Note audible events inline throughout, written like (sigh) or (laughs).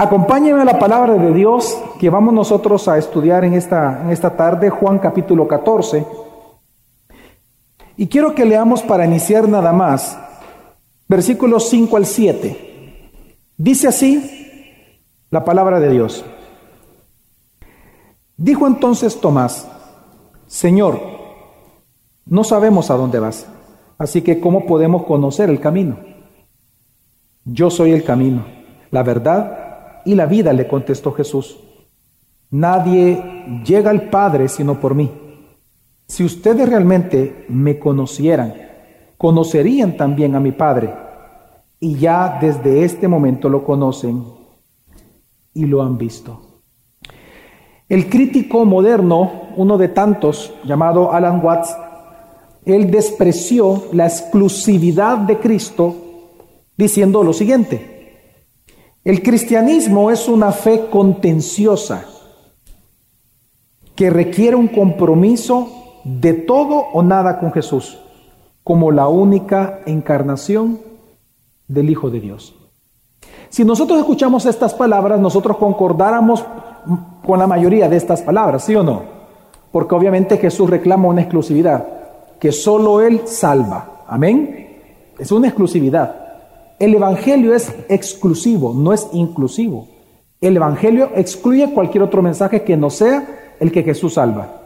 Acompáñenme a la palabra de Dios que vamos nosotros a estudiar en esta, en esta tarde, Juan capítulo 14. Y quiero que leamos para iniciar nada más, versículos 5 al 7. Dice así la palabra de Dios. Dijo entonces Tomás, Señor, no sabemos a dónde vas, así que ¿cómo podemos conocer el camino? Yo soy el camino, la verdad y la vida, le contestó Jesús. Nadie llega al Padre sino por mí. Si ustedes realmente me conocieran, conocerían también a mi Padre. Y ya desde este momento lo conocen y lo han visto. El crítico moderno, uno de tantos, llamado Alan Watts, él despreció la exclusividad de Cristo diciendo lo siguiente. El cristianismo es una fe contenciosa que requiere un compromiso de todo o nada con Jesús, como la única encarnación del Hijo de Dios. Si nosotros escuchamos estas palabras, nosotros concordáramos con la mayoría de estas palabras, ¿sí o no? Porque obviamente Jesús reclama una exclusividad, que solo Él salva. Amén. Es una exclusividad. El Evangelio es exclusivo, no es inclusivo. El Evangelio excluye cualquier otro mensaje que no sea el que Jesús salva,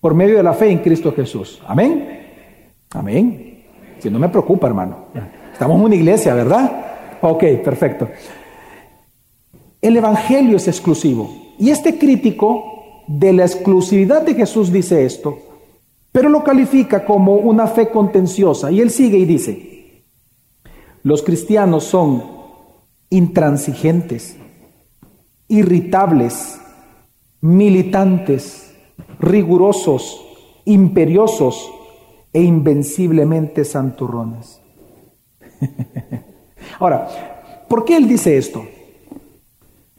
por medio de la fe en Cristo Jesús. Amén. Amén. Si no me preocupa, hermano. Estamos en una iglesia, ¿verdad? Ok, perfecto. El Evangelio es exclusivo. Y este crítico de la exclusividad de Jesús dice esto, pero lo califica como una fe contenciosa. Y él sigue y dice, los cristianos son intransigentes, irritables, militantes, rigurosos, imperiosos e invenciblemente santurrones. (laughs) Ahora, ¿por qué él dice esto?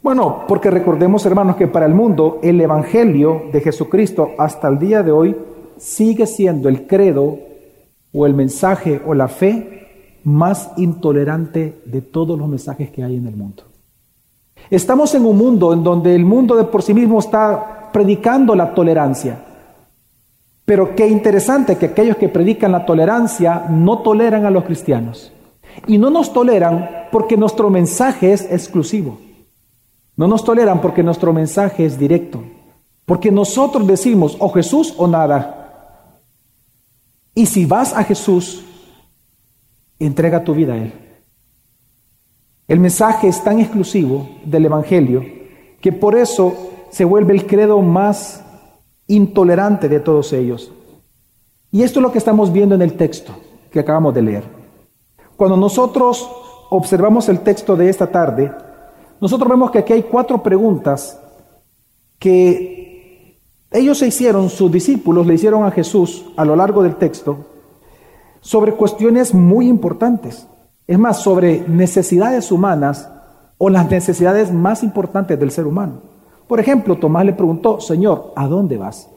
Bueno, porque recordemos, hermanos, que para el mundo el Evangelio de Jesucristo hasta el día de hoy sigue siendo el credo o el mensaje o la fe más intolerante de todos los mensajes que hay en el mundo. Estamos en un mundo en donde el mundo de por sí mismo está predicando la tolerancia. Pero qué interesante que aquellos que predican la tolerancia no toleran a los cristianos. Y no nos toleran porque nuestro mensaje es exclusivo. No nos toleran porque nuestro mensaje es directo. Porque nosotros decimos o Jesús o nada. Y si vas a Jesús, entrega tu vida a Él. El mensaje es tan exclusivo del Evangelio que por eso se vuelve el credo más intolerante de todos ellos. Y esto es lo que estamos viendo en el texto que acabamos de leer. Cuando nosotros observamos el texto de esta tarde, nosotros vemos que aquí hay cuatro preguntas que ellos se hicieron, sus discípulos le hicieron a Jesús a lo largo del texto, sobre cuestiones muy importantes. Es más, sobre necesidades humanas o las necesidades más importantes del ser humano. Por ejemplo, Tomás le preguntó, Señor, ¿a dónde vas?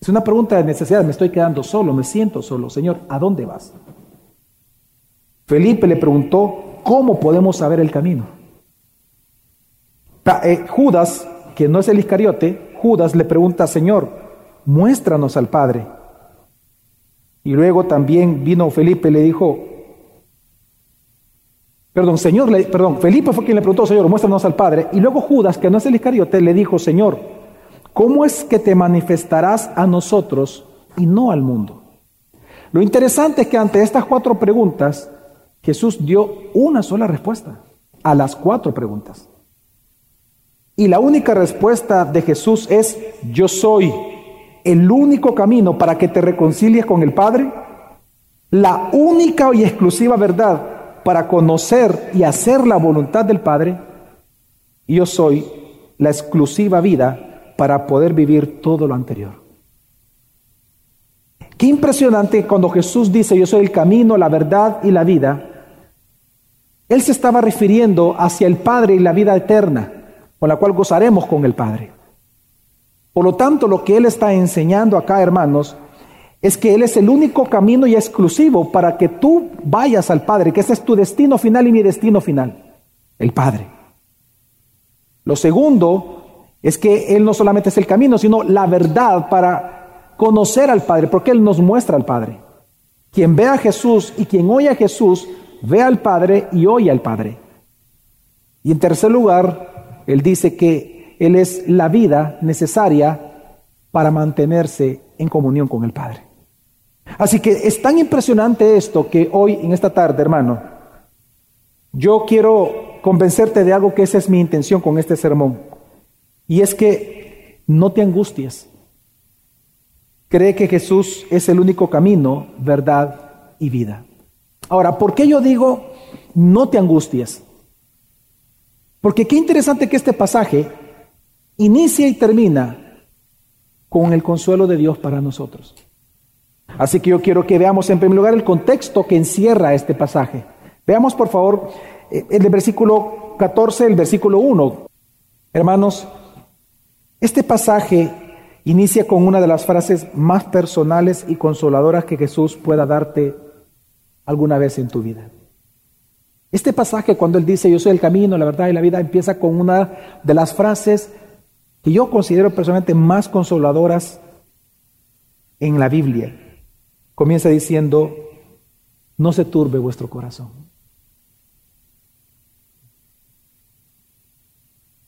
Es una pregunta de necesidad, me estoy quedando solo, me siento solo. Señor, ¿a dónde vas? Felipe le preguntó, ¿cómo podemos saber el camino? Eh, Judas, que no es el Iscariote, Judas le pregunta, Señor, muéstranos al Padre. Y luego también vino Felipe y le dijo, perdón, Señor, perdón, Felipe fue quien le preguntó, Señor, muéstranos al Padre. Y luego Judas, que no es el Iscariote, le dijo, Señor, ¿cómo es que te manifestarás a nosotros y no al mundo? Lo interesante es que ante estas cuatro preguntas, Jesús dio una sola respuesta a las cuatro preguntas. Y la única respuesta de Jesús es, yo soy el único camino para que te reconcilies con el Padre, la única y exclusiva verdad para conocer y hacer la voluntad del Padre, yo soy la exclusiva vida para poder vivir todo lo anterior. Qué impresionante cuando Jesús dice yo soy el camino, la verdad y la vida. Él se estaba refiriendo hacia el Padre y la vida eterna, con la cual gozaremos con el Padre. Por lo tanto, lo que Él está enseñando acá, hermanos, es que Él es el único camino y exclusivo para que tú vayas al Padre, que ese es tu destino final y mi destino final, el Padre. Lo segundo es que Él no solamente es el camino, sino la verdad para conocer al Padre, porque Él nos muestra al Padre. Quien ve a Jesús y quien oye a Jesús, ve al Padre y oye al Padre. Y en tercer lugar, Él dice que Él es la vida necesaria para mantenerse en comunión con el Padre. Así que es tan impresionante esto que hoy, en esta tarde, hermano, yo quiero convencerte de algo que esa es mi intención con este sermón. Y es que no te angusties. Cree que Jesús es el único camino, verdad y vida. Ahora, ¿por qué yo digo no te angusties? Porque qué interesante que este pasaje inicia y termina con el consuelo de Dios para nosotros. Así que yo quiero que veamos en primer lugar el contexto que encierra este pasaje. Veamos por favor eh, el versículo 14, el versículo 1. Hermanos, este pasaje inicia con una de las frases más personales y consoladoras que Jesús pueda darte alguna vez en tu vida. Este pasaje, cuando él dice yo soy el camino, la verdad y la vida, empieza con una de las frases que yo considero personalmente más consoladoras en la Biblia. Comienza diciendo, no se turbe vuestro corazón.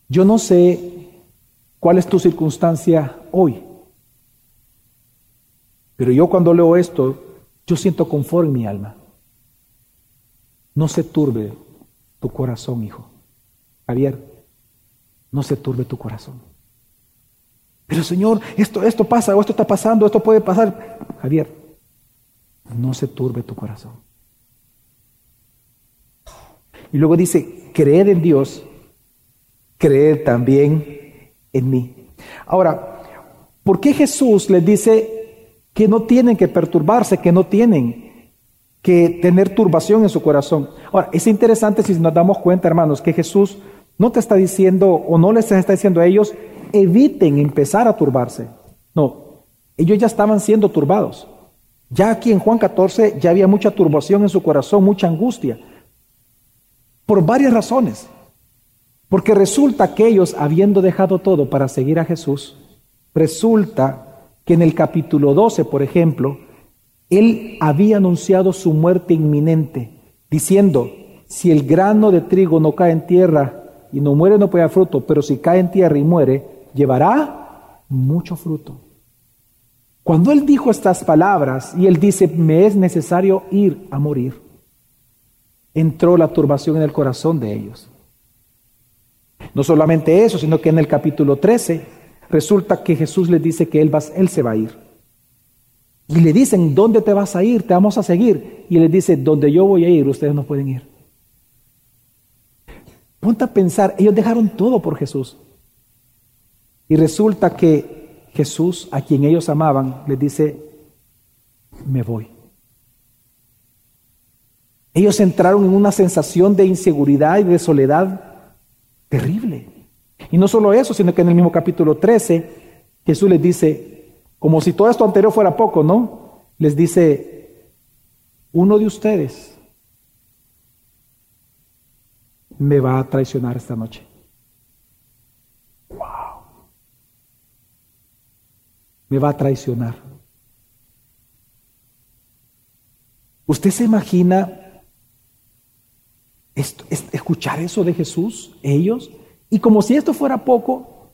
Yo no sé cuál es tu circunstancia hoy, pero yo cuando leo esto, yo siento confort en mi alma. No se turbe tu corazón, hijo. Javier, no se turbe tu corazón. Pero Señor, esto, esto pasa, o esto está pasando, esto puede pasar. Javier, no se turbe tu corazón. Y luego dice, creed en Dios, creed también en mí. Ahora, ¿por qué Jesús les dice que no tienen que perturbarse, que no tienen que tener turbación en su corazón? Ahora, es interesante si nos damos cuenta, hermanos, que Jesús no te está diciendo o no les está diciendo a ellos, eviten empezar a turbarse. No, ellos ya estaban siendo turbados. Ya aquí en Juan 14 ya había mucha turbación en su corazón, mucha angustia, por varias razones. Porque resulta que ellos, habiendo dejado todo para seguir a Jesús, resulta que en el capítulo 12, por ejemplo, él había anunciado su muerte inminente, diciendo, si el grano de trigo no cae en tierra y no muere, no puede dar fruto, pero si cae en tierra y muere, llevará mucho fruto. Cuando él dijo estas palabras y él dice, me es necesario ir a morir, entró la turbación en el corazón de ellos. No solamente eso, sino que en el capítulo 13 resulta que Jesús les dice que él, va, él se va a ir. Y le dicen, ¿dónde te vas a ir? Te vamos a seguir. Y él les dice, donde yo voy a ir, ustedes no pueden ir. Ponte a pensar, ellos dejaron todo por Jesús. Y resulta que Jesús, a quien ellos amaban, les dice, me voy. Ellos entraron en una sensación de inseguridad y de soledad terrible. Y no solo eso, sino que en el mismo capítulo 13, Jesús les dice, como si todo esto anterior fuera poco, ¿no? Les dice, uno de ustedes me va a traicionar esta noche. me va a traicionar. ¿Usted se imagina escuchar eso de Jesús, ellos? Y como si esto fuera poco,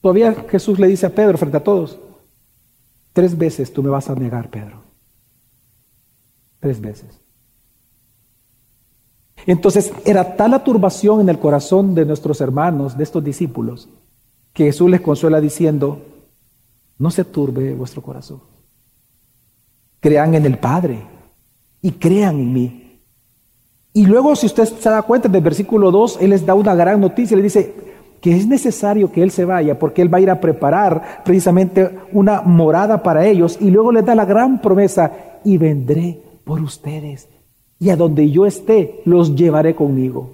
todavía Jesús le dice a Pedro frente a todos, tres veces tú me vas a negar, Pedro. Tres veces. Entonces era tal la turbación en el corazón de nuestros hermanos, de estos discípulos, que Jesús les consuela diciendo, no se turbe vuestro corazón. Crean en el Padre y crean en mí. Y luego, si usted se da cuenta, en el versículo 2, Él les da una gran noticia, le dice que es necesario que Él se vaya, porque Él va a ir a preparar precisamente una morada para ellos, y luego les da la gran promesa, y vendré por ustedes, y a donde yo esté, los llevaré conmigo.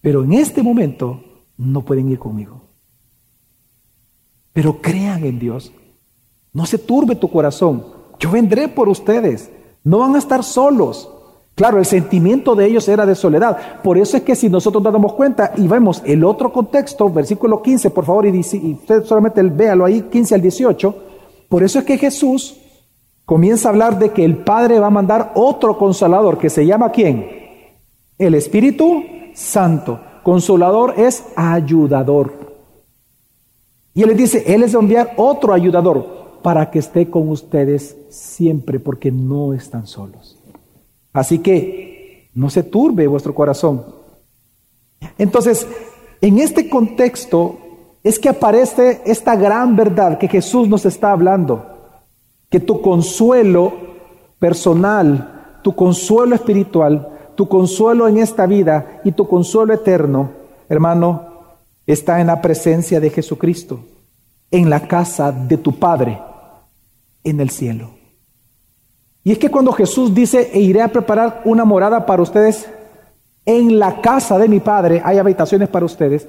Pero en este momento no pueden ir conmigo. Pero crean en Dios. No se turbe tu corazón. Yo vendré por ustedes. No van a estar solos. Claro, el sentimiento de ellos era de soledad. Por eso es que si nosotros nos damos cuenta y vemos el otro contexto, versículo 15, por favor, y, usted solamente véalo ahí, 15 al 18, por eso es que Jesús comienza a hablar de que el Padre va a mandar otro consolador que se llama ¿quién? El Espíritu Santo. Consolador es ayudador. Y él les dice, Él va a enviar otro ayudador para que esté con ustedes siempre, porque no están solos. Así que no se turbe vuestro corazón. Entonces, en este contexto es que aparece esta gran verdad que Jesús nos está hablando, que tu consuelo personal, tu consuelo espiritual, tu consuelo en esta vida y tu consuelo eterno, hermano, está en la presencia de Jesucristo, en la casa de tu Padre, en el cielo. Y es que cuando Jesús dice, e iré a preparar una morada para ustedes, en la casa de mi Padre hay habitaciones para ustedes,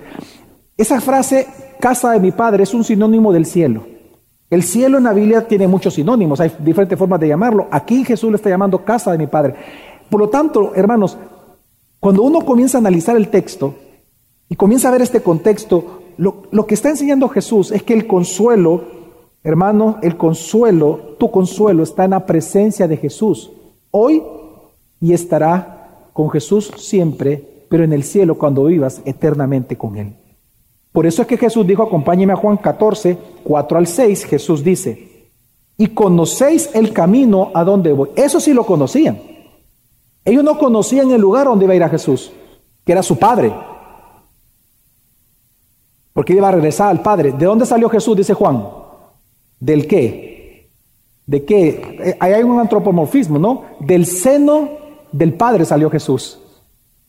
esa frase, casa de mi Padre, es un sinónimo del cielo. El cielo en la Biblia tiene muchos sinónimos, hay diferentes formas de llamarlo. Aquí Jesús le está llamando casa de mi Padre. Por lo tanto, hermanos, cuando uno comienza a analizar el texto y comienza a ver este contexto, lo, lo que está enseñando Jesús es que el consuelo Hermano, el consuelo, tu consuelo está en la presencia de Jesús hoy y estará con Jesús siempre, pero en el cielo cuando vivas eternamente con Él. Por eso es que Jesús dijo, acompáñeme a Juan 14, 4 al 6, Jesús dice, y conocéis el camino a donde voy. Eso sí lo conocían. Ellos no conocían el lugar donde iba a ir a Jesús, que era su Padre. Porque iba a regresar al Padre. ¿De dónde salió Jesús? Dice Juan. ¿Del qué? ¿De qué? Eh, ahí hay un antropomorfismo, ¿no? Del seno del Padre salió Jesús.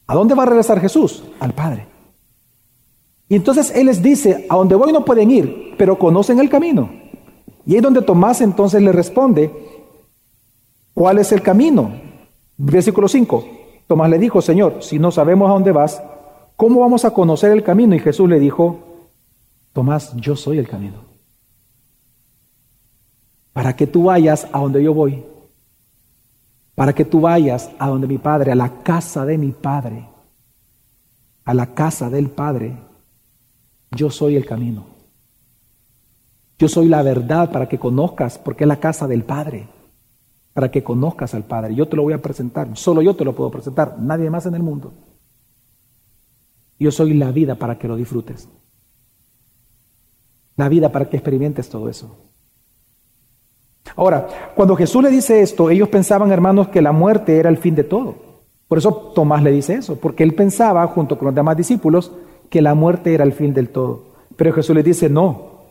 ¿A dónde va a regresar Jesús? Al Padre. Y entonces Él les dice, a donde voy no pueden ir, pero conocen el camino. Y es donde Tomás entonces le responde, ¿cuál es el camino? Versículo 5. Tomás le dijo, Señor, si no sabemos a dónde vas, ¿cómo vamos a conocer el camino? Y Jesús le dijo, Tomás, yo soy el camino para que tú vayas a donde yo voy, para que tú vayas a donde mi Padre, a la casa de mi Padre, a la casa del Padre. Yo soy el camino. Yo soy la verdad para que conozcas, porque es la casa del Padre, para que conozcas al Padre. Yo te lo voy a presentar, solo yo te lo puedo presentar, nadie más en el mundo. Yo soy la vida para que lo disfrutes. La vida para que experimentes todo eso. Ahora, cuando Jesús le dice esto, ellos pensaban, hermanos, que la muerte era el fin de todo. Por eso Tomás le dice eso, porque él pensaba, junto con los demás discípulos, que la muerte era el fin del todo. Pero Jesús le dice, no,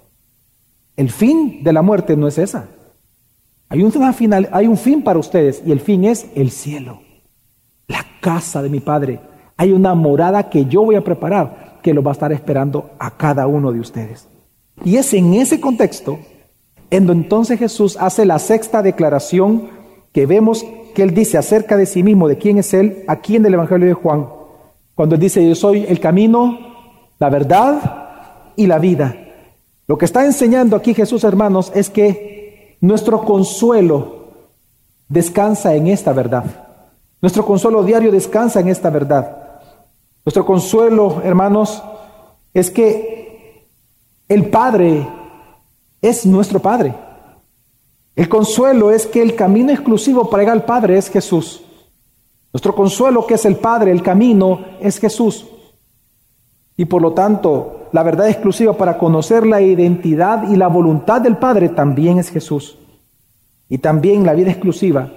el fin de la muerte no es esa. Hay un, final, hay un fin para ustedes y el fin es el cielo, la casa de mi Padre. Hay una morada que yo voy a preparar que lo va a estar esperando a cada uno de ustedes. Y es en ese contexto entonces Jesús hace la sexta declaración que vemos que él dice acerca de sí mismo, de quién es él, aquí en el Evangelio de Juan, cuando dice, yo soy el camino, la verdad y la vida. Lo que está enseñando aquí Jesús, hermanos, es que nuestro consuelo descansa en esta verdad. Nuestro consuelo diario descansa en esta verdad. Nuestro consuelo, hermanos, es que el Padre es nuestro Padre. El consuelo es que el camino exclusivo para llegar al Padre es Jesús. Nuestro consuelo que es el Padre, el camino es Jesús. Y por lo tanto, la verdad exclusiva para conocer la identidad y la voluntad del Padre también es Jesús. Y también la vida exclusiva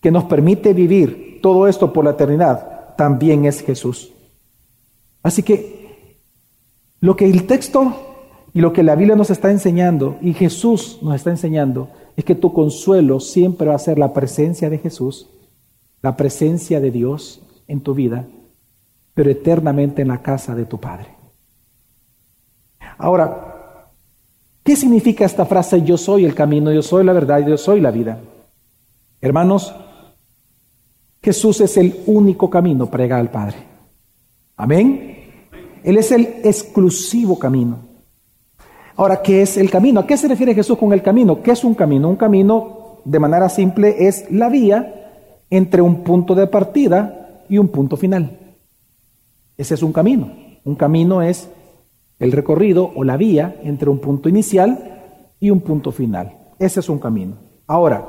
que nos permite vivir todo esto por la eternidad también es Jesús. Así que lo que el texto y lo que la Biblia nos está enseñando y Jesús nos está enseñando es que tu consuelo siempre va a ser la presencia de Jesús, la presencia de Dios en tu vida, pero eternamente en la casa de tu Padre. Ahora, ¿qué significa esta frase yo soy el camino, yo soy la verdad, yo soy la vida? Hermanos, Jesús es el único camino para llegar al Padre. Amén. Él es el exclusivo camino. Ahora, ¿qué es el camino? ¿A qué se refiere Jesús con el camino? ¿Qué es un camino? Un camino, de manera simple, es la vía entre un punto de partida y un punto final. Ese es un camino. Un camino es el recorrido o la vía entre un punto inicial y un punto final. Ese es un camino. Ahora,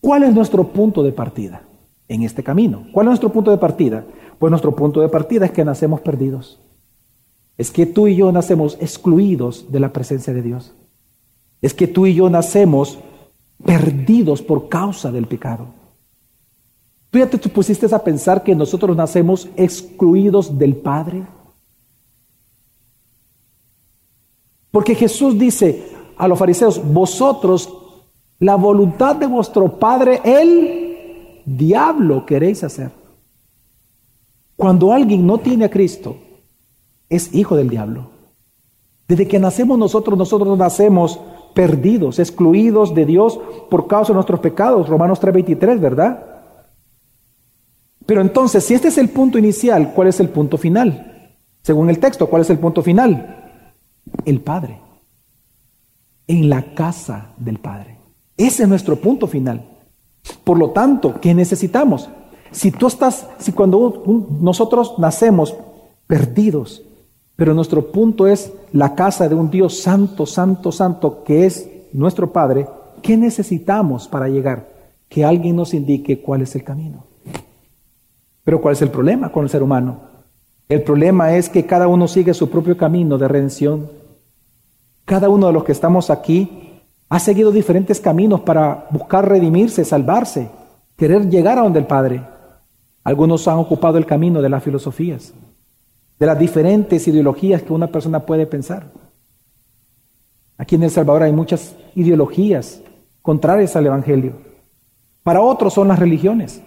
¿cuál es nuestro punto de partida en este camino? ¿Cuál es nuestro punto de partida? Pues nuestro punto de partida es que nacemos perdidos. Es que tú y yo nacemos excluidos de la presencia de Dios. Es que tú y yo nacemos perdidos por causa del pecado. ¿Tú ya te pusiste a pensar que nosotros nacemos excluidos del Padre? Porque Jesús dice a los fariseos, vosotros, la voluntad de vuestro Padre, el diablo queréis hacer. Cuando alguien no tiene a Cristo, es hijo del diablo. Desde que nacemos nosotros, nosotros nacemos perdidos, excluidos de Dios por causa de nuestros pecados. Romanos 3:23, ¿verdad? Pero entonces, si este es el punto inicial, ¿cuál es el punto final? Según el texto, ¿cuál es el punto final? El Padre. En la casa del Padre. Ese es nuestro punto final. Por lo tanto, ¿qué necesitamos? Si tú estás, si cuando nosotros nacemos perdidos, pero nuestro punto es la casa de un Dios santo, santo, santo, que es nuestro Padre. ¿Qué necesitamos para llegar? Que alguien nos indique cuál es el camino. Pero ¿cuál es el problema con el ser humano? El problema es que cada uno sigue su propio camino de redención. Cada uno de los que estamos aquí ha seguido diferentes caminos para buscar redimirse, salvarse, querer llegar a donde el Padre. Algunos han ocupado el camino de las filosofías de las diferentes ideologías que una persona puede pensar. Aquí en El Salvador hay muchas ideologías contrarias al Evangelio. Para otros son las religiones.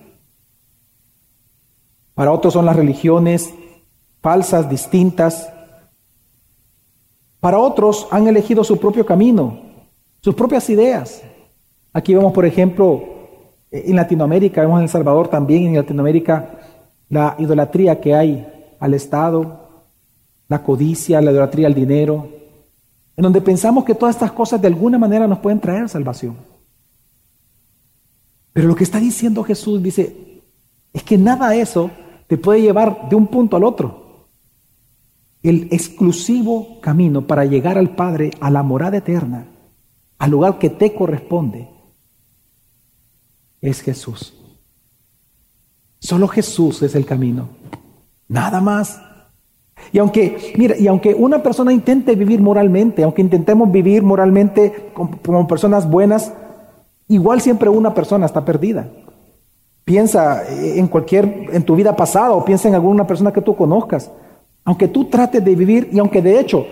Para otros son las religiones falsas, distintas. Para otros han elegido su propio camino, sus propias ideas. Aquí vemos, por ejemplo, en Latinoamérica, vemos en El Salvador también, en Latinoamérica, la idolatría que hay al Estado, la codicia, la idolatría al dinero, en donde pensamos que todas estas cosas de alguna manera nos pueden traer salvación. Pero lo que está diciendo Jesús dice, es que nada de eso te puede llevar de un punto al otro. El exclusivo camino para llegar al Padre, a la morada eterna, al lugar que te corresponde, es Jesús. Solo Jesús es el camino. Nada más. Y aunque, mira, y aunque una persona intente vivir moralmente, aunque intentemos vivir moralmente como, personas buenas, igual siempre una persona está perdida. Piensa en cualquier, en tu vida pasada o piensa en alguna persona que tú conozcas. Aunque tú trates de vivir y aunque de hecho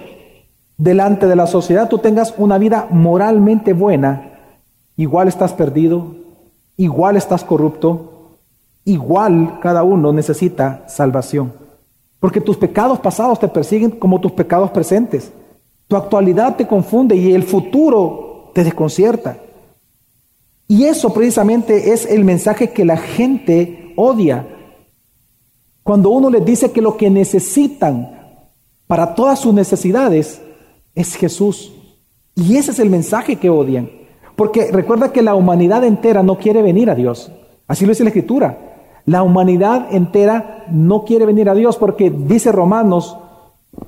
delante de la sociedad tú tengas una vida moralmente buena, igual estás perdido, igual estás corrupto, igual cada uno necesita salvación. Porque tus pecados pasados te persiguen como tus pecados presentes. Tu actualidad te confunde y el futuro te desconcierta. Y eso precisamente es el mensaje que la gente odia. Cuando uno les dice que lo que necesitan para todas sus necesidades es Jesús. Y ese es el mensaje que odian. Porque recuerda que la humanidad entera no quiere venir a Dios. Así lo dice la Escritura. La humanidad entera no quiere venir a Dios porque dice Romanos,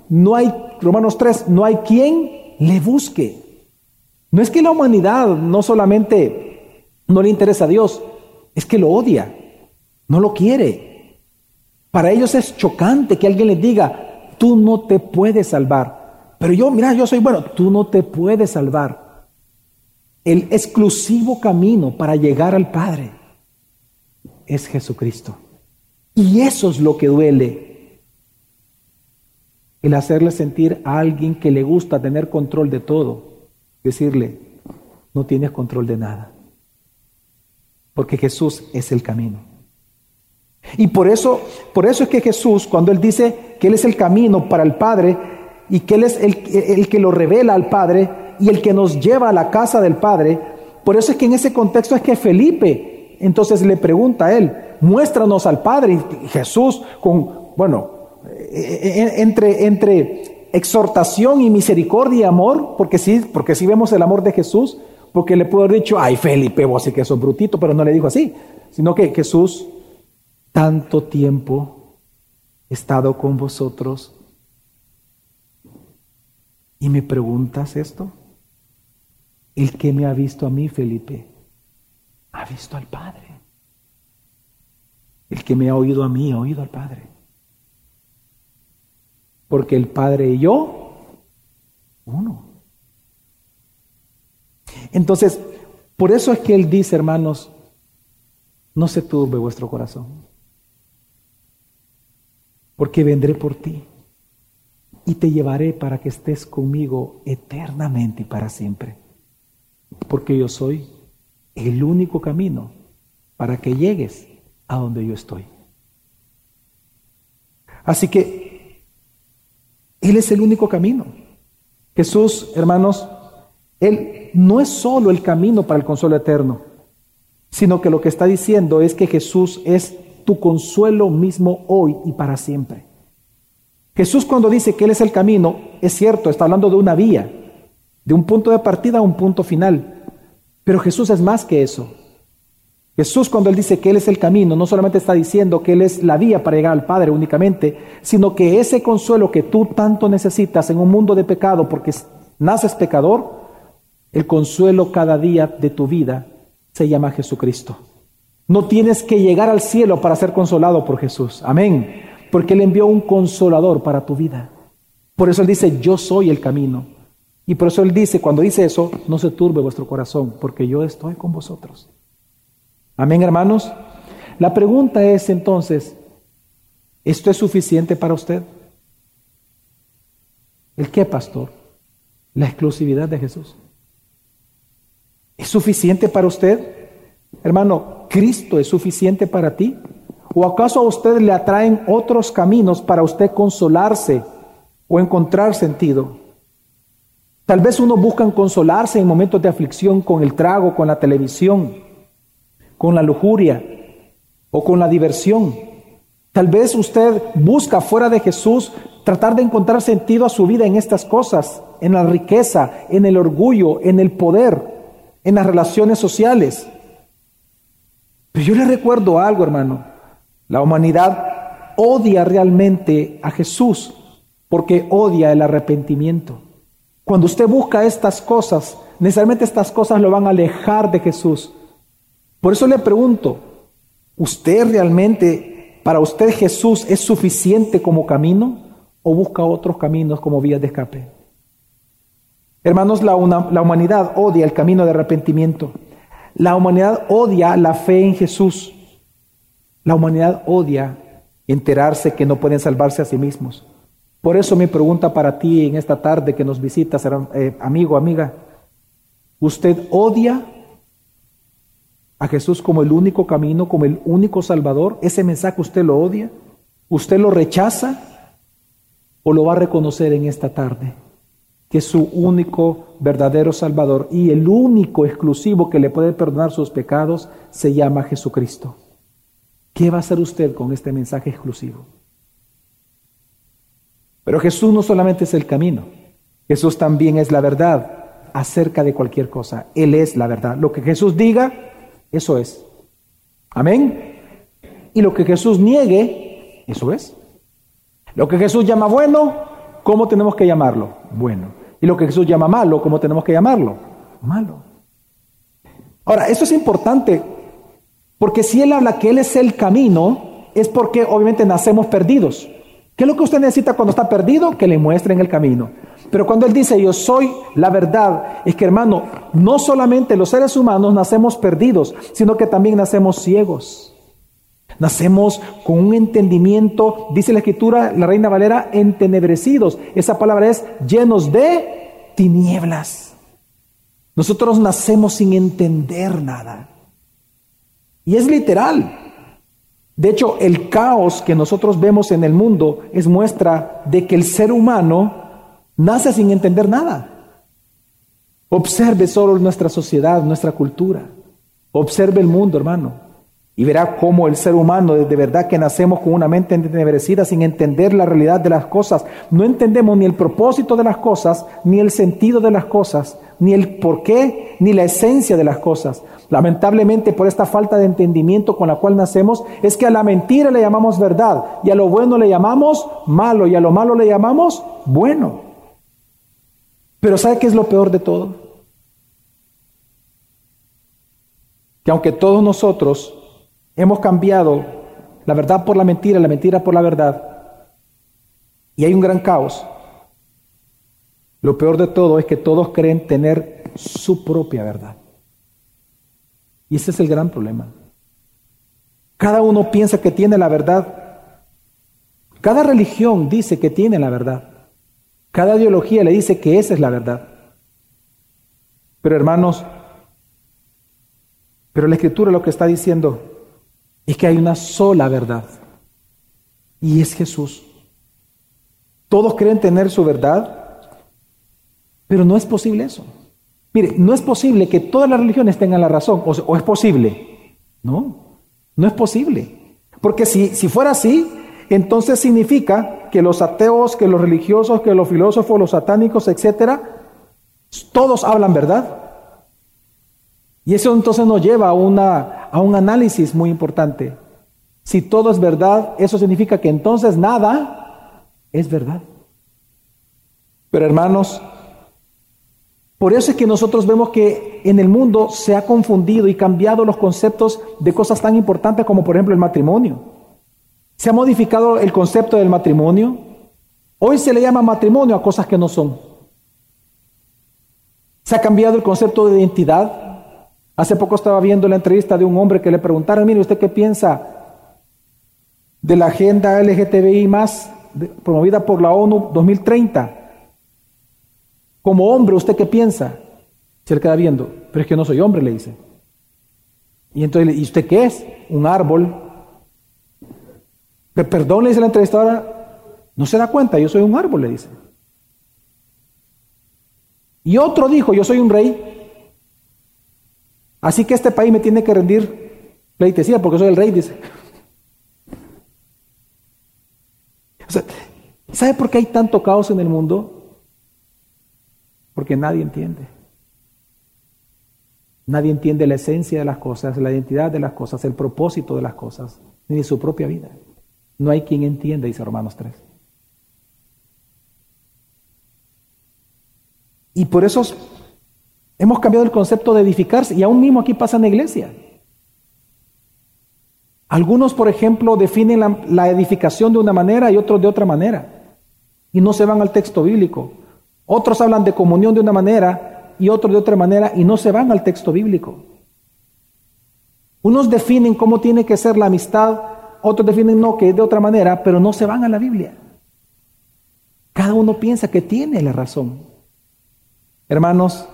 no hay, Romanos 3, no hay quien le busque. No es que la humanidad no solamente no le interesa a Dios, es que lo odia, no lo quiere. Para ellos es chocante que alguien les diga, tú no te puedes salvar. Pero yo, mira, yo soy bueno, tú no te puedes salvar. El exclusivo camino para llegar al Padre es Jesucristo. Y eso es lo que duele. El hacerle sentir a alguien que le gusta tener control de todo, decirle, no tienes control de nada. Porque Jesús es el camino. Y por eso, por eso es que Jesús, cuando Él dice que Él es el camino para el Padre y que Él es el, que lo revela al Padre y el que nos lleva a la casa del Padre, por eso es que en ese contexto es que Felipe entonces le pregunta a él, muéstranos al Padre. Y Jesús, con, bueno, eh, eh, entre, entre exhortación y misericordia y amor, porque sí, porque sí vemos el amor de Jesús, porque le pudo haber dicho, ay Felipe, vos sí que sos brutito, pero no le dijo así. sino que Jesús tanto tiempo he estado con vosotros y me preguntas esto. El que me ha visto a mí, Felipe, ha visto al Padre. El que me ha oído a mí, ha oído al Padre. Porque el Padre y yo, uno. Entonces, por eso es que Él dice, hermanos, no se turbe vuestro corazón, porque vendré por ti y te llevaré para que estés conmigo eternamente y para siempre, porque yo soy el único camino para que llegues a donde yo estoy. Así que Él es el único camino. Jesús, hermanos, Él no es solo el camino para el consuelo eterno, sino que lo que está diciendo es que Jesús es tu consuelo mismo hoy y para siempre. Jesús cuando dice que Él es el camino, es cierto, está hablando de una vía, de un punto de partida a un punto final. Pero Jesús es más que eso. Jesús cuando Él dice que Él es el camino, no solamente está diciendo que Él es la vía para llegar al Padre únicamente, sino que ese consuelo que tú tanto necesitas en un mundo de pecado porque naces pecador, el consuelo cada día de tu vida se llama Jesucristo. No tienes que llegar al cielo para ser consolado por Jesús. Amén. Porque Él envió un consolador para tu vida. Por eso Él dice, yo soy el camino. Y por eso Él dice, cuando dice eso, no se turbe vuestro corazón, porque yo estoy con vosotros. Amén, hermanos. La pregunta es entonces, ¿esto es suficiente para usted? ¿El qué, pastor? La exclusividad de Jesús. ¿Es suficiente para usted? Hermano, ¿Cristo es suficiente para ti? ¿O acaso a usted le atraen otros caminos para usted consolarse o encontrar sentido? Tal vez uno busca consolarse en momentos de aflicción con el trago, con la televisión, con la lujuria o con la diversión. Tal vez usted busca fuera de Jesús tratar de encontrar sentido a su vida en estas cosas, en la riqueza, en el orgullo, en el poder, en las relaciones sociales. Pero yo le recuerdo algo, hermano. La humanidad odia realmente a Jesús porque odia el arrepentimiento. Cuando usted busca estas cosas, necesariamente estas cosas lo van a alejar de Jesús. Por eso le pregunto, ¿usted realmente, para usted Jesús es suficiente como camino o busca otros caminos como vías de escape? Hermanos, la, humanidad odia el camino de arrepentimiento. La humanidad odia la fe en Jesús. La humanidad odia enterarse que no pueden salvarse a sí mismos. Por eso mi pregunta para ti en esta tarde que nos visitas, eh, amigo, amiga, ¿usted odia a Jesús como el único camino, como el único Salvador? ¿Ese mensaje usted lo odia? ¿Usted lo rechaza? ¿O lo va a reconocer en esta tarde? Que su único verdadero Salvador y el único exclusivo que le puede perdonar sus pecados se llama Jesucristo. ¿Qué va a hacer usted con este mensaje exclusivo? Pero Jesús no solamente es el camino, Jesús también es la verdad acerca de cualquier cosa. Él es la verdad. Lo que Jesús diga, eso es. Amén. Y lo que Jesús niegue, eso es. Lo que Jesús llama bueno, ¿cómo tenemos que llamarlo? Bueno. Y lo que Jesús llama malo, ¿cómo tenemos que llamarlo? Malo. Ahora, eso es importante, porque si Él habla que Él es el camino, es porque obviamente nacemos perdidos. ¿Qué es lo que usted necesita cuando está perdido? Que le muestren el camino. Pero cuando Él dice yo soy la verdad, es que hermano, no solamente los seres humanos nacemos perdidos, sino que también nacemos ciegos. Nacemos con un entendimiento, dice la escritura, la reina Valera, entenebrecidos. Esa palabra es llenos de tinieblas. Nosotros nacemos sin entender nada. Y es literal. De hecho, el caos que nosotros vemos en el mundo es muestra de que el ser humano nace sin entender nada. Observe solo nuestra sociedad, nuestra cultura. Observe el mundo, hermano. Y verá cómo el ser humano, de verdad que nacemos con una mente entenebrecida sin entender la realidad de las cosas. No entendemos ni el propósito de las cosas, ni el sentido de las cosas, ni el porqué, ni la esencia de las cosas. Lamentablemente por esta falta de entendimiento con la cual nacemos, es que a la mentira le llamamos verdad, y a lo bueno le llamamos malo, y a lo malo le llamamos bueno. Pero ¿sabe qué es lo peor de todo? Que aunque todos nosotros Hemos cambiado la verdad por la mentira, la mentira por la verdad. Y hay un gran caos. Lo peor de todo es que todos creen tener su propia verdad. Y ese es el gran problema. Cada uno piensa que tiene la verdad. Cada religión dice que tiene la verdad. Cada ideología le dice que esa es la verdad. Pero hermanos, pero la escritura lo que está diciendo es que hay una sola verdad y es Jesús. Todos creen tener su verdad, pero no es posible eso. Mire, no es posible que todas las religiones tengan la razón, o, es posible. No, no es posible. Porque si, si fuera así, entonces significa que los ateos, que los religiosos, que los filósofos, los satánicos, etcétera, todos hablan verdad. Y eso entonces nos lleva a, una, a un análisis muy importante. Si todo es verdad, eso significa que entonces nada es verdad. Pero hermanos, por eso es que nosotros vemos que en el mundo se ha confundido y cambiado los conceptos de cosas tan importantes como por ejemplo el matrimonio. Se ha modificado el concepto del matrimonio. Hoy se le llama matrimonio a cosas que no son. Se ha cambiado el concepto de identidad. Hace poco estaba viendo la entrevista de un hombre que le preguntaron, mire, ¿usted qué piensa de la agenda LGTBI más promovida por la ONU 2030? Como hombre, ¿usted qué piensa? Se le queda viendo, pero es que no soy hombre, le dice. Y entonces, ¿y usted qué es? Un árbol. Pero perdón, le dice la entrevistadora, no se da cuenta, yo soy un árbol, le dice. Y otro dijo, yo soy un rey. Así que este país me tiene que rendir pleitesía porque soy el rey, dice. ¿Sabe por qué hay tanto caos en el mundo? Porque nadie entiende. Nadie entiende la esencia de las cosas, la identidad de las cosas, el propósito de las cosas, ni de su propia vida. No hay quien entienda, dice Romanos 3. Y por eso Hemos cambiado el concepto de edificarse y aún mismo aquí pasa en la iglesia. Algunos, por ejemplo, definen la, edificación de una manera y otros de otra manera. Y no se van al texto bíblico. Otros hablan de comunión de una manera y otros de otra manera y no se van al texto bíblico. Unos definen cómo tiene que ser la amistad, otros definen no, que es de otra manera, pero no se van a la Biblia. Cada uno piensa que tiene la razón. Hermanos,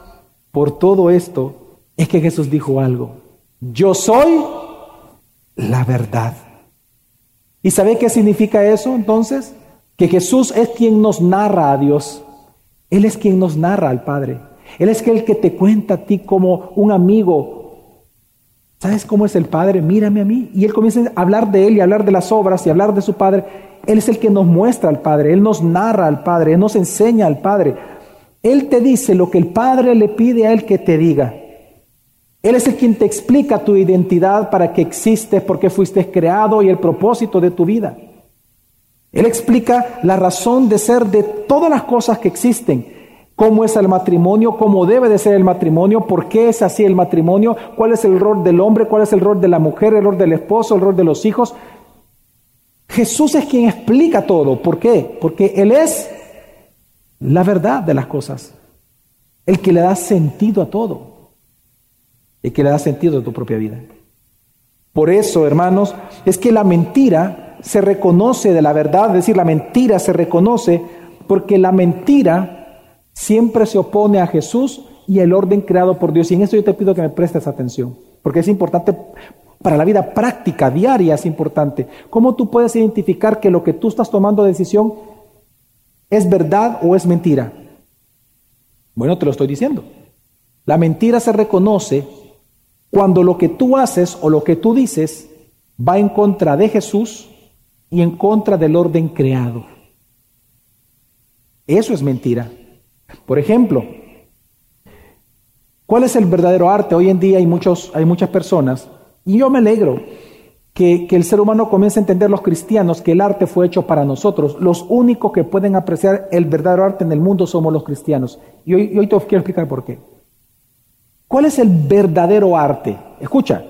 por todo esto es que Jesús dijo algo. Yo soy la verdad. ¿Y sabe qué significa eso entonces? Que Jesús es quien nos narra a Dios. Él es quien nos narra al Padre. Él es el que te cuenta a ti como un amigo. ¿Sabes cómo es el Padre? Mírame a mí. Y Él comienza a hablar de Él y hablar de las obras y hablar de su Padre. Él es el que nos muestra al Padre. Él nos narra al Padre. Él nos enseña al Padre. Él te dice lo que el Padre le pide a Él que te diga. Él es el quien te explica tu identidad para que existes, por qué fuiste creado y el propósito de tu vida. Él explica la razón de ser de todas las cosas que existen. Cómo es el matrimonio, cómo debe de ser el matrimonio, por qué es así el matrimonio, cuál es el rol del hombre, cuál es el rol de la mujer, el rol del esposo, el rol de los hijos. Jesús es quien explica todo. ¿Por qué? Porque Él es la verdad de las cosas, el que le da sentido a todo, el que le da sentido a tu propia vida. Por eso, hermanos, es que la mentira se reconoce de la verdad, es decir, la mentira se reconoce porque la mentira siempre se opone a Jesús y el orden creado por Dios. Y en esto yo te pido que me prestes atención, porque es importante para la vida práctica, diaria, es importante. ¿Cómo tú puedes identificar que lo que tú estás tomando decisión ¿Es verdad o es mentira? Bueno, te lo estoy diciendo. La mentira se reconoce cuando lo que tú haces o lo que tú dices va en contra de Jesús y en contra del orden creado. Eso es mentira. Por ejemplo, ¿cuál es el verdadero arte? Hoy en día hay, muchos, hay muchas personas, y yo me alegro que, el ser humano comience a entender los cristianos que el arte fue hecho para nosotros. Los únicos que pueden apreciar el verdadero arte en el mundo somos los cristianos. Y hoy, te quiero explicar por qué. ¿Cuál es el verdadero arte? Escucha,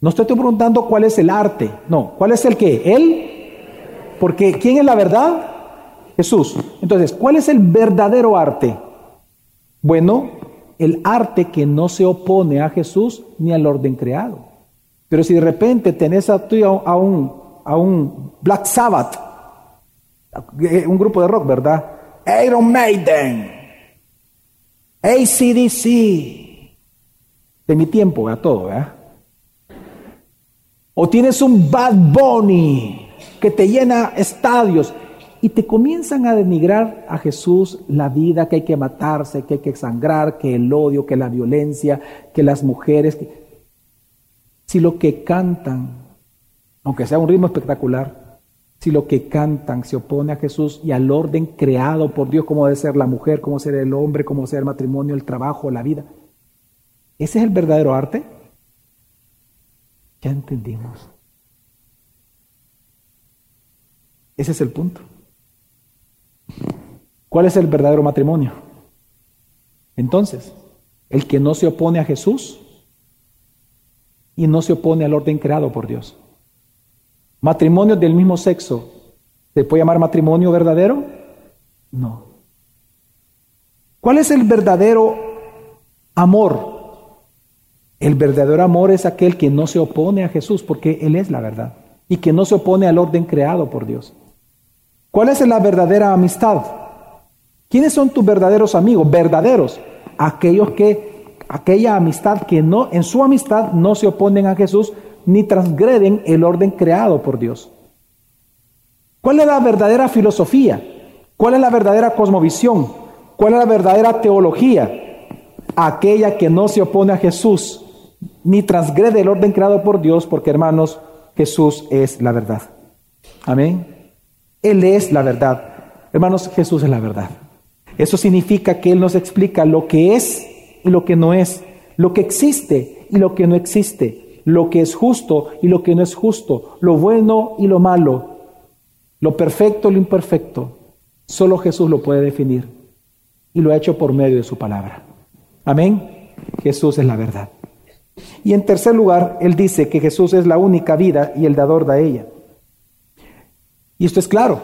no estoy preguntando cuál es el arte, no, ¿cuál es el qué? Él, porque ¿quién es la verdad? Jesús. Entonces, ¿cuál es el verdadero arte? Bueno, el arte que no se opone a Jesús ni al orden creado. Pero si de repente tenés a, a, un, a un Black Sabbath, eh, un grupo de rock, ¿verdad? Iron Maiden, ACDC, de mi tiempo, a todo, ¿verdad? O tienes un Bad Bunny que te llena estadios y te comienzan a denigrar a Jesús la vida, que hay que matarse, que hay que sangrar, que el odio, que la violencia, que las mujeres. Si lo que cantan, aunque sea un ritmo espectacular, si lo que cantan se opone a Jesús y al orden creado por Dios, como debe ser la mujer, como ser el hombre, como ser el matrimonio, el trabajo, la vida, ¿ese es el verdadero arte? Ya entendimos. Ese es el punto. ¿Cuál es el verdadero matrimonio? Entonces, el que no se opone a Jesús y no se opone al orden creado por Dios. Matrimonio del mismo sexo, ¿se puede llamar matrimonio verdadero? No. ¿Cuál es el verdadero amor? El verdadero amor es aquel que no se opone a Jesús porque Él es la verdad y que no se opone al orden creado por Dios. ¿Cuál es la verdadera amistad? ¿Quiénes son tus verdaderos amigos? Verdaderos. Aquellos que, aquella amistad que no, en su amistad no se oponen a Jesús ni transgreden el orden creado por Dios. ¿Cuál es la verdadera filosofía? ¿Cuál es la verdadera cosmovisión? ¿Cuál es la verdadera teología? Aquella que no se opone a Jesús ni transgrede el orden creado por Dios, porque hermanos, Jesús es la verdad. Amén. Él es la verdad. Hermanos, Jesús es la verdad. Eso significa que Él nos explica lo que es y lo que no es, lo que existe y lo que no existe, lo que es justo y lo que no es justo, lo bueno y lo malo, lo perfecto y lo imperfecto. Solo Jesús lo puede definir y lo ha hecho por medio de su palabra. Amén. Jesús es la verdad. Y en tercer lugar, Él dice que Jesús es la única vida y el dador de ella. Y esto es claro.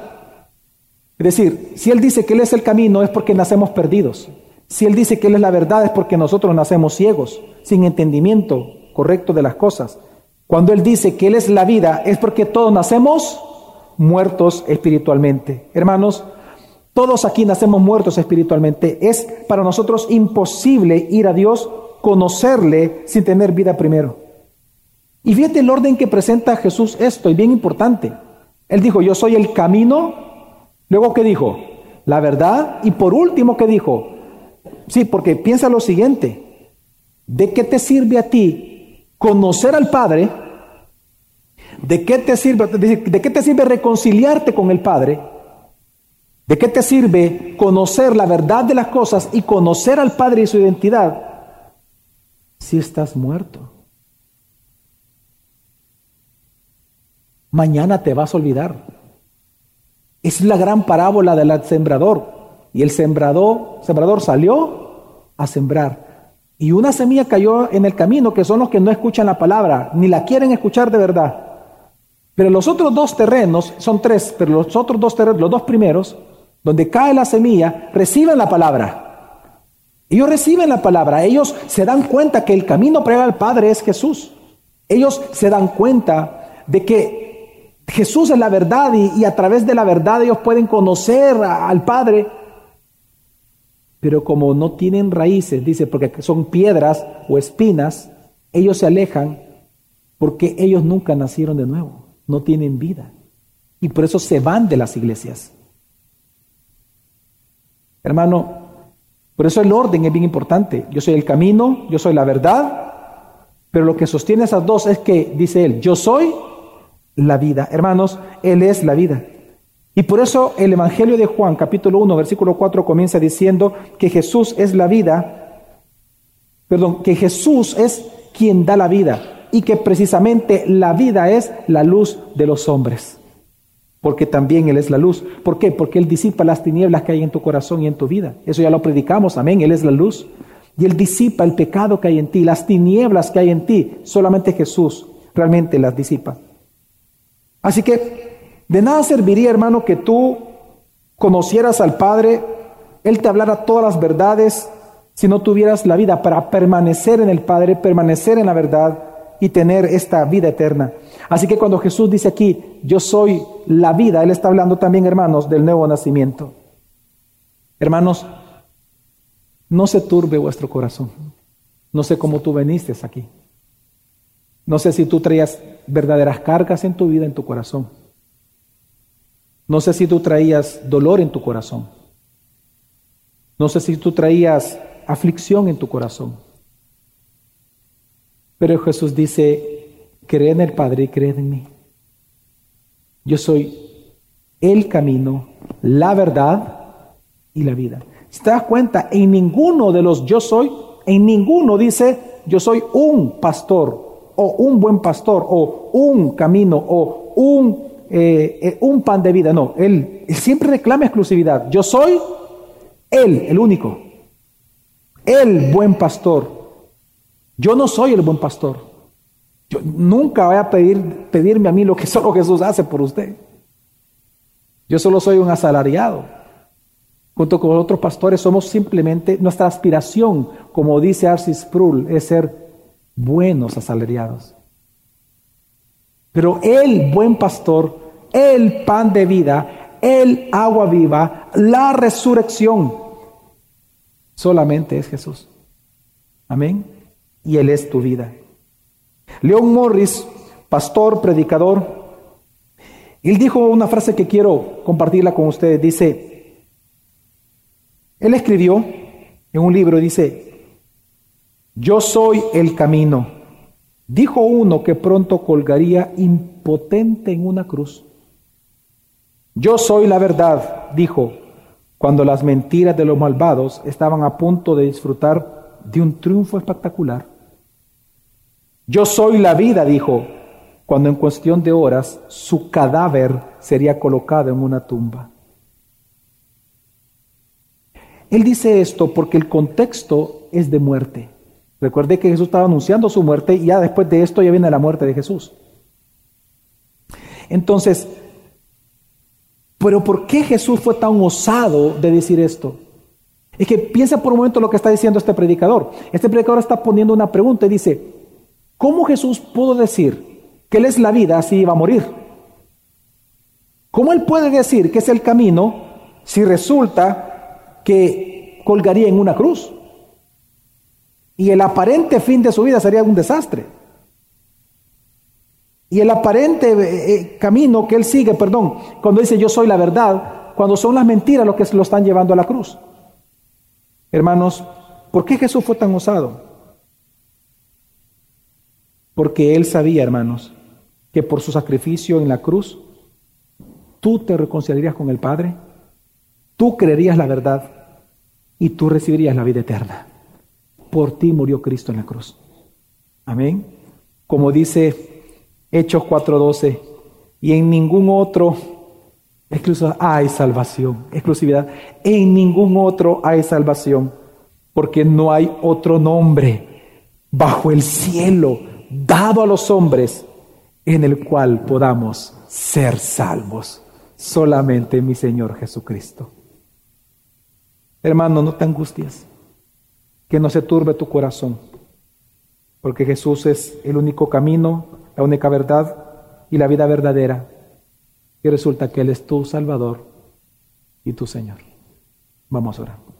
Es decir, si Él dice que Él es el camino es porque nacemos perdidos. Si Él dice que Él es la verdad es porque nosotros nacemos ciegos, sin entendimiento correcto de las cosas. Cuando Él dice que Él es la vida es porque todos nacemos muertos espiritualmente. Hermanos, todos aquí nacemos muertos espiritualmente. Es para nosotros imposible ir a Dios, conocerle sin tener vida primero. Y fíjate el orden que presenta Jesús esto, y bien importante. Él dijo, yo soy el camino, Luego, ¿qué dijo? La verdad. Y por último, ¿qué dijo? Sí, porque piensa lo siguiente. ¿De qué te sirve a ti conocer al Padre? ¿De qué te sirve, de qué te sirve reconciliarte con el Padre? ¿De qué te sirve conocer la verdad de las cosas y conocer al Padre y su identidad si estás muerto? Mañana te vas a olvidar. Es la gran parábola del sembrador. Y el sembrador, sembrador salió a sembrar. Y una semilla cayó en el camino, que son los que no escuchan la palabra, ni la quieren escuchar de verdad. Pero los otros dos terrenos, son tres, pero los otros dos terrenos, los dos primeros, donde cae la semilla, reciben la palabra. Ellos reciben la palabra, ellos se dan cuenta que el camino para ir al Padre es Jesús. Ellos se dan cuenta de que Jesús es la verdad y, a través de la verdad ellos pueden conocer al Padre. Pero como no tienen raíces, dice, porque son piedras o espinas, ellos se alejan porque ellos nunca nacieron de nuevo, no tienen vida. Y por eso se van de las iglesias. Hermano, por eso el orden es bien importante. Yo soy el camino, yo soy la verdad, Pero lo que sostiene esas dos es que, dice él, yo soy la vida. Hermanos, Él es la vida. Y por eso el Evangelio de Juan, capítulo 1, versículo 4, comienza diciendo que Jesús es la vida, perdón, que Jesús es quien da la vida y que precisamente la vida es la luz de los hombres. Porque también Él es la luz. ¿Por qué? Porque Él disipa las tinieblas que hay en tu corazón y en tu vida. Eso ya lo predicamos, amén. Él es la luz. Y Él disipa el pecado que hay en ti, las tinieblas que hay en ti. Solamente Jesús realmente las disipa. Así que de nada serviría, hermano, que tú conocieras al Padre, Él te hablara todas las verdades, si no tuvieras la vida para permanecer en el Padre, permanecer en la verdad y tener esta vida eterna. Así que cuando Jesús dice aquí, yo soy la vida, Él está hablando también, hermanos, del nuevo nacimiento. Hermanos, no se turbe vuestro corazón. No sé cómo tú veniste aquí. No sé si tú traías verdaderas cargas en tu vida, en tu corazón. No sé si tú traías dolor en tu corazón. No sé si tú traías aflicción en tu corazón. Pero Jesús dice, cree en el Padre y cree en mí. Yo soy el camino, la verdad y la vida. Si te das cuenta, en ninguno de los yo soy, en ninguno dice yo soy un pastor o un buen pastor, o un camino, o un, eh, eh, un pan de vida. No, él, siempre reclama exclusividad. Yo soy Él, el único. El buen pastor. Yo no soy el buen pastor. Yo nunca voy a pedir, pedirme a mí lo que (laughs) solo Jesús hace por usted. Yo solo soy un asalariado. Junto con otros pastores somos simplemente nuestra aspiración, como dice Arcis Sproul, es ser buenos asalariados. Pero el buen pastor, el pan de vida, el agua viva, la resurrección, solamente es Jesús. Amén. Y Él es tu vida. León Morris, pastor, predicador, él dijo una frase que quiero compartirla con ustedes. Dice, él escribió en un libro, dice, yo soy el camino. Dijo uno que pronto colgaría impotente en una cruz. Yo soy la verdad, dijo, cuando las mentiras de los malvados estaban a punto de disfrutar de un triunfo espectacular. Yo soy la vida, dijo, cuando en cuestión de horas su cadáver sería colocado en una tumba. Él dice esto porque el contexto es de muerte. Recuerde que Jesús estaba anunciando su muerte y ya después de esto ya viene la muerte de Jesús. Entonces, pero ¿por qué Jesús fue tan osado de decir esto? Es que piensa por un momento lo que está diciendo este predicador. Este predicador está poniendo una pregunta y dice, ¿cómo Jesús pudo decir que Él es la vida si iba a morir? ¿Cómo Él puede decir que es el camino si resulta que colgaría en una cruz? Y el aparente fin de su vida sería un desastre. Y el aparente eh, eh, camino que él sigue, perdón, cuando dice yo soy la verdad, cuando son las mentiras lo que lo están llevando a la cruz. Hermanos, ¿por qué Jesús fue tan osado? Porque él sabía, hermanos, que por su sacrificio en la cruz, tú te reconciliarías con el Padre, tú creerías la verdad y tú recibirías la vida eterna por ti murió Cristo en la cruz. Amén. Como dice Hechos 4:12, y en ningún otro hay salvación, exclusividad, en ningún otro hay salvación, porque no hay otro nombre bajo el cielo dado a los hombres en el cual podamos ser salvos. Solamente mi Señor Jesucristo. Hermano, no te angusties que no se turbe tu corazón, porque Jesús es el único camino, la única verdad y la vida verdadera. Y resulta que Él es tu Salvador y tu Señor. Vamos a orar.